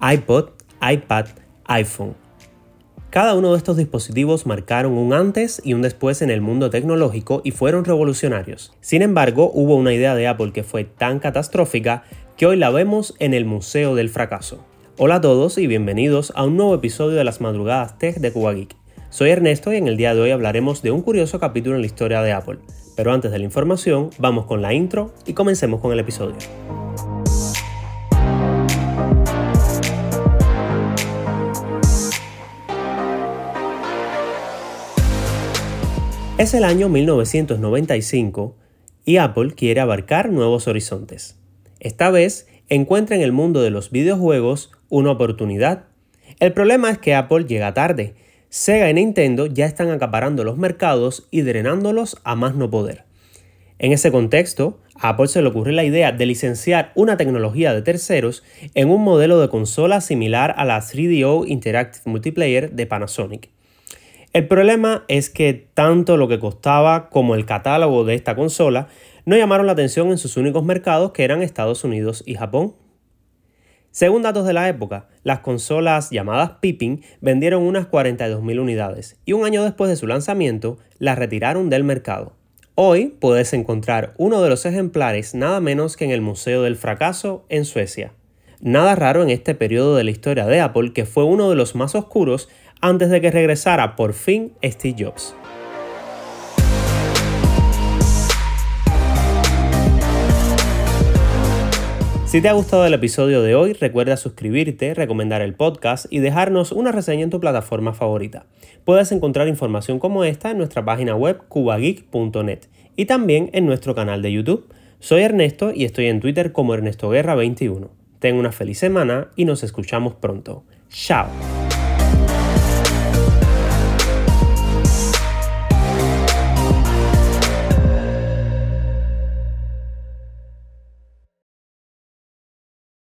iPod, iPad, iPhone. Cada uno de estos dispositivos marcaron un antes y un después en el mundo tecnológico y fueron revolucionarios. Sin embargo, hubo una idea de Apple que fue tan catastrófica que hoy la vemos en el Museo del Fracaso. Hola a todos y bienvenidos a un nuevo episodio de las madrugadas tech de Cuba Geek. Soy Ernesto y en el día de hoy hablaremos de un curioso capítulo en la historia de Apple. Pero antes de la información, vamos con la intro y comencemos con el episodio. Es el año 1995 y Apple quiere abarcar nuevos horizontes. Esta vez encuentra en el mundo de los videojuegos una oportunidad. El problema es que Apple llega tarde. Sega y Nintendo ya están acaparando los mercados y drenándolos a más no poder. En ese contexto, a Apple se le ocurre la idea de licenciar una tecnología de terceros en un modelo de consola similar a la 3DO Interactive Multiplayer de Panasonic. El problema es que tanto lo que costaba como el catálogo de esta consola no llamaron la atención en sus únicos mercados que eran Estados Unidos y Japón. Según datos de la época, las consolas llamadas Pippin vendieron unas 42.000 unidades y un año después de su lanzamiento las retiraron del mercado. Hoy puedes encontrar uno de los ejemplares nada menos que en el Museo del Fracaso en Suecia. Nada raro en este periodo de la historia de Apple que fue uno de los más oscuros antes de que regresara por fin Steve Jobs. Si te ha gustado el episodio de hoy, recuerda suscribirte, recomendar el podcast y dejarnos una reseña en tu plataforma favorita. Puedes encontrar información como esta en nuestra página web cubageek.net y también en nuestro canal de YouTube. Soy Ernesto y estoy en Twitter como Ernesto Guerra 21. Ten una feliz semana y nos escuchamos pronto. Chao.